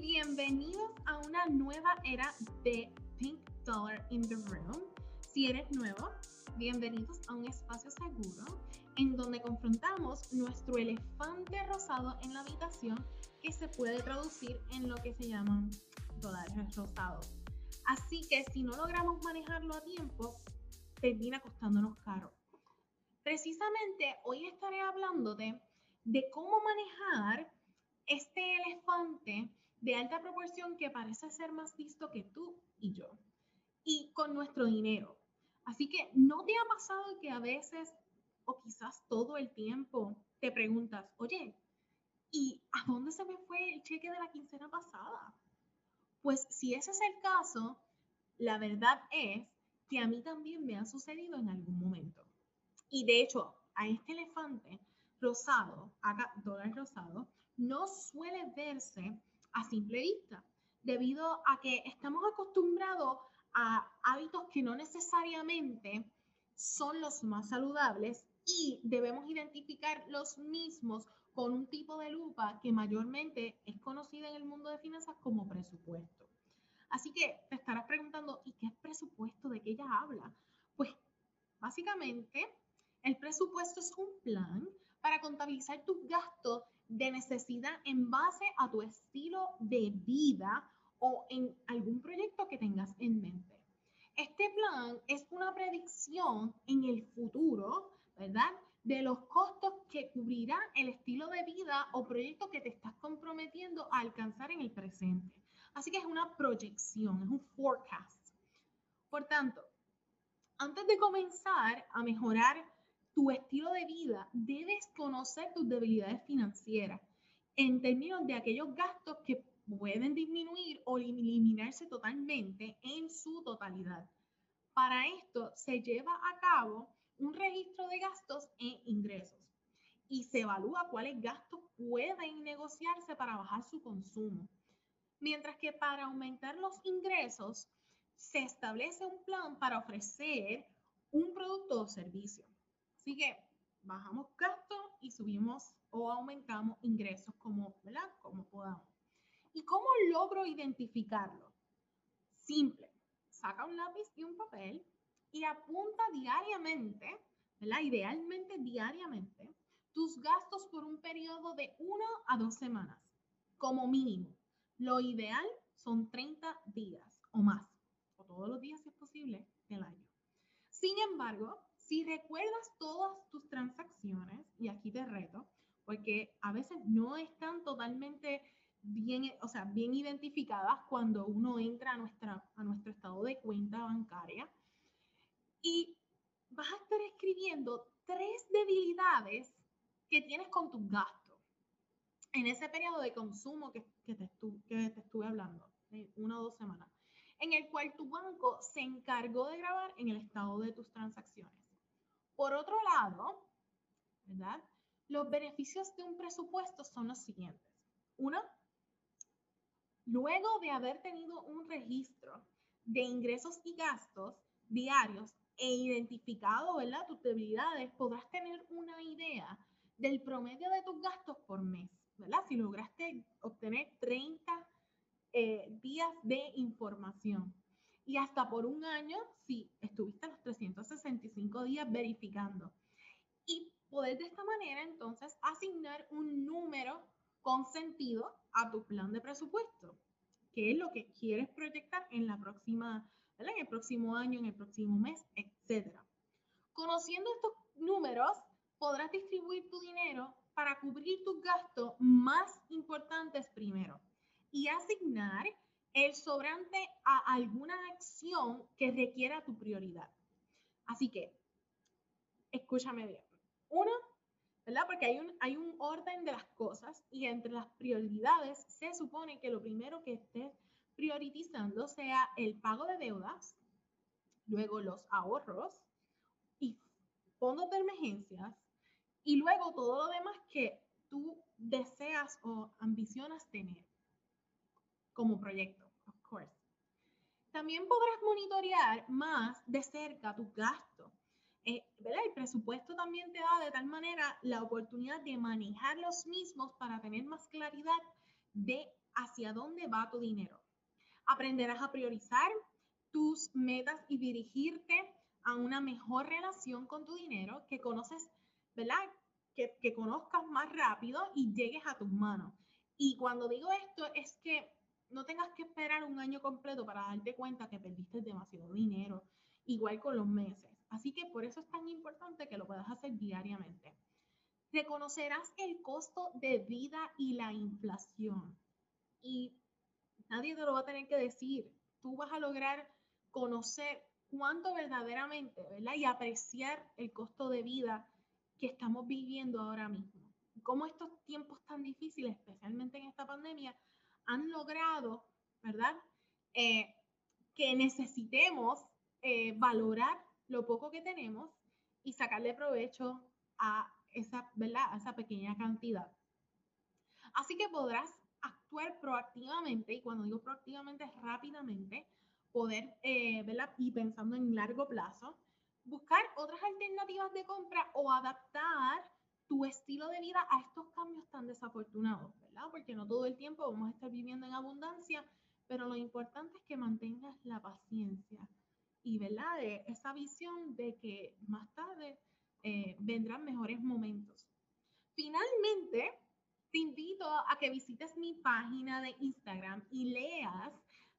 bienvenidos a una nueva era de Pink Dollar in the Room. Si eres nuevo, bienvenidos a un espacio seguro en donde confrontamos nuestro elefante rosado en la habitación que se puede traducir en lo que se llaman dólares rosados. Así que si no logramos manejarlo a tiempo, termina costándonos caro. Precisamente hoy estaré hablándote de cómo manejar este elefante de alta proporción que parece ser más listo que tú y yo, y con nuestro dinero. Así que no te ha pasado que a veces, o quizás todo el tiempo, te preguntas, oye, ¿y a dónde se me fue el cheque de la quincena pasada? Pues si ese es el caso, la verdad es que a mí también me ha sucedido en algún momento. Y de hecho, a este elefante rosado, acá dólar rosado, no suele verse a simple vista, debido a que estamos acostumbrados a hábitos que no necesariamente son los más saludables y debemos identificar los mismos con un tipo de lupa que mayormente es conocida en el mundo de finanzas como presupuesto. Así que te estarás preguntando, ¿y qué es presupuesto? ¿De qué ella habla? Pues básicamente el presupuesto es un plan para contabilizar tus gastos de necesidad en base a tu estilo de vida o en algún proyecto que tengas en mente. Este plan es una predicción en el futuro, ¿verdad? De los costos que cubrirá el estilo de vida o proyecto que te estás comprometiendo a alcanzar en el presente. Así que es una proyección, es un forecast. Por tanto, antes de comenzar a mejorar tu estilo de vida, debes conocer tus debilidades financieras en términos de aquellos gastos que pueden disminuir o eliminarse totalmente en su totalidad. Para esto se lleva a cabo un registro de gastos e ingresos y se evalúa cuáles gastos pueden negociarse para bajar su consumo. Mientras que para aumentar los ingresos se establece un plan para ofrecer un producto o servicio. Así que bajamos gastos y subimos o aumentamos ingresos como, ¿verdad? Como podamos. ¿Y cómo logro identificarlo? Simple. Saca un lápiz y un papel y apunta diariamente, ¿verdad? Idealmente diariamente, tus gastos por un periodo de una a dos semanas, como mínimo. Lo ideal son 30 días o más, o todos los días si es posible, del año. Sin embargo, si recuerdas todas tus transacciones, y aquí te reto, porque a veces no están totalmente bien, o sea, bien identificadas cuando uno entra a, nuestra, a nuestro estado de cuenta bancaria. Y vas a estar escribiendo tres debilidades que tienes con tus gastos en ese periodo de consumo que, que, te, que te estuve hablando, una o dos semanas, en el cual tu banco se encargó de grabar en el estado de tus transacciones. Por otro lado, ¿verdad? Los beneficios de un presupuesto son los siguientes. Uno, luego de haber tenido un registro de ingresos y gastos diarios e identificado. Tus debilidades, podrás tener una idea del promedio de tus gastos por mes, ¿verdad? Si lograste obtener 30 eh, días de información y hasta por un año si estuviste los 365 días verificando. Y poder de esta manera entonces asignar un número con sentido a tu plan de presupuesto, que es lo que quieres proyectar en la próxima, en el próximo año, en el próximo mes, etc. Conociendo estos números, podrás distribuir tu dinero para cubrir tus gastos más importantes primero y asignar el sobrante a alguna acción que requiera tu prioridad. Así que, escúchame bien. Uno, ¿verdad? Porque hay un, hay un orden de las cosas y entre las prioridades se supone que lo primero que estés priorizando sea el pago de deudas, luego los ahorros y fondos de emergencias y luego todo lo demás que tú deseas o ambicionas tener como proyecto. También podrás monitorear más de cerca tus gastos. Eh, el presupuesto también te da de tal manera la oportunidad de manejar los mismos para tener más claridad de hacia dónde va tu dinero. Aprenderás a priorizar tus metas y dirigirte a una mejor relación con tu dinero que conoces, ¿verdad? Que, que conozcas más rápido y llegues a tus manos. Y cuando digo esto es que no tengas que esperar un año completo para darte cuenta que perdiste demasiado dinero, igual con los meses. Así que por eso es tan importante que lo puedas hacer diariamente. Reconocerás el costo de vida y la inflación. Y nadie te lo va a tener que decir. Tú vas a lograr conocer cuánto verdaderamente, ¿verdad? Y apreciar el costo de vida que estamos viviendo ahora mismo. Cómo estos tiempos tan difíciles, especialmente en esta pandemia, han logrado, ¿verdad? Eh, que necesitemos eh, valorar lo poco que tenemos y sacarle provecho a esa, ¿verdad? A esa pequeña cantidad. Así que podrás actuar proactivamente, y cuando digo proactivamente es rápidamente, poder, eh, ¿verdad? Y pensando en largo plazo, buscar otras alternativas de compra o adaptar tu estilo de vida a estos cambios tan desafortunados, ¿verdad? Porque no todo el tiempo vamos a estar viviendo en abundancia, pero lo importante es que mantengas la paciencia y, ¿verdad? De esa visión de que más tarde eh, vendrán mejores momentos. Finalmente, te invito a que visites mi página de Instagram y leas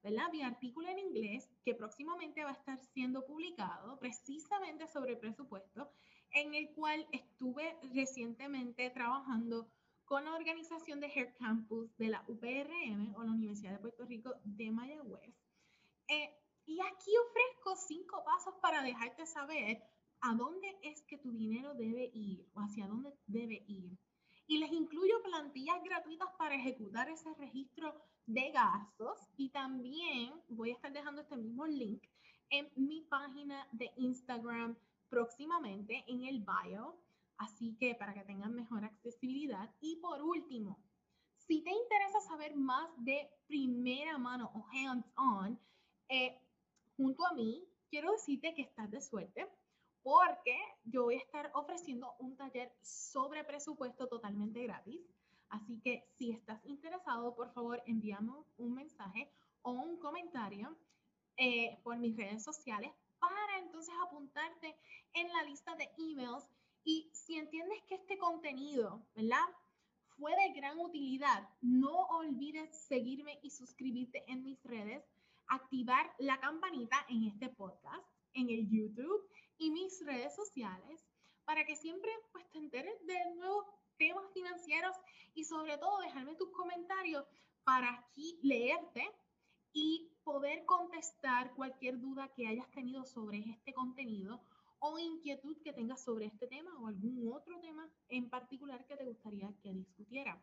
¿verdad? mi artículo en inglés que próximamente va a estar siendo publicado precisamente sobre presupuesto en el cual estuve recientemente trabajando con la organización de Hair Campus de la UPRM o la Universidad de Puerto Rico de Mayagüez. Eh, y aquí ofrezco cinco pasos para dejarte saber a dónde es que tu dinero debe ir o hacia dónde debe ir. Y les incluyo plantillas gratuitas para ejecutar ese registro de gastos y también voy a estar dejando este mismo link en mi página de Instagram próximamente en el bio, así que para que tengan mejor accesibilidad. Y por último, si te interesa saber más de primera mano o hands-on, eh, junto a mí, quiero decirte que estás de suerte porque yo voy a estar ofreciendo un taller sobre presupuesto totalmente gratis. Así que si estás interesado, por favor, envíame un mensaje o un comentario eh, por mis redes sociales para entonces apuntarte en la lista de emails y si entiendes que este contenido, ¿verdad? Fue de gran utilidad, no olvides seguirme y suscribirte en mis redes, activar la campanita en este podcast, en el YouTube y mis redes sociales para que siempre pues, te enteres de nuevos temas financieros y sobre todo dejarme tus comentarios para aquí leerte y poder contestar cualquier duda que hayas tenido sobre este contenido o inquietud que tengas sobre este tema o algún otro tema en particular que te gustaría que discutiera.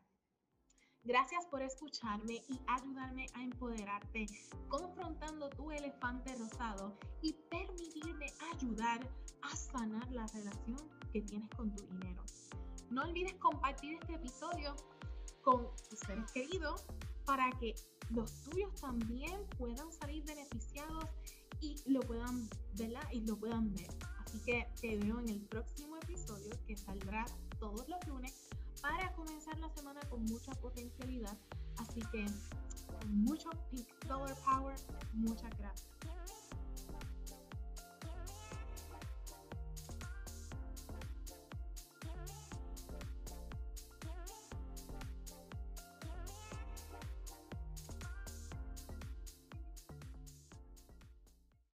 Gracias por escucharme y ayudarme a empoderarte confrontando tu elefante rosado y permitirme ayudar a sanar la relación que tienes con tu dinero. No olvides compartir este episodio con tus seres queridos para que los tuyos también puedan salir beneficiados y lo puedan, ¿verdad? Y lo puedan ver. Así que te veo en el próximo episodio que saldrá todos los lunes para comenzar la semana con mucha potencialidad. Así que mucho Pink Dollar Power, muchas gracias.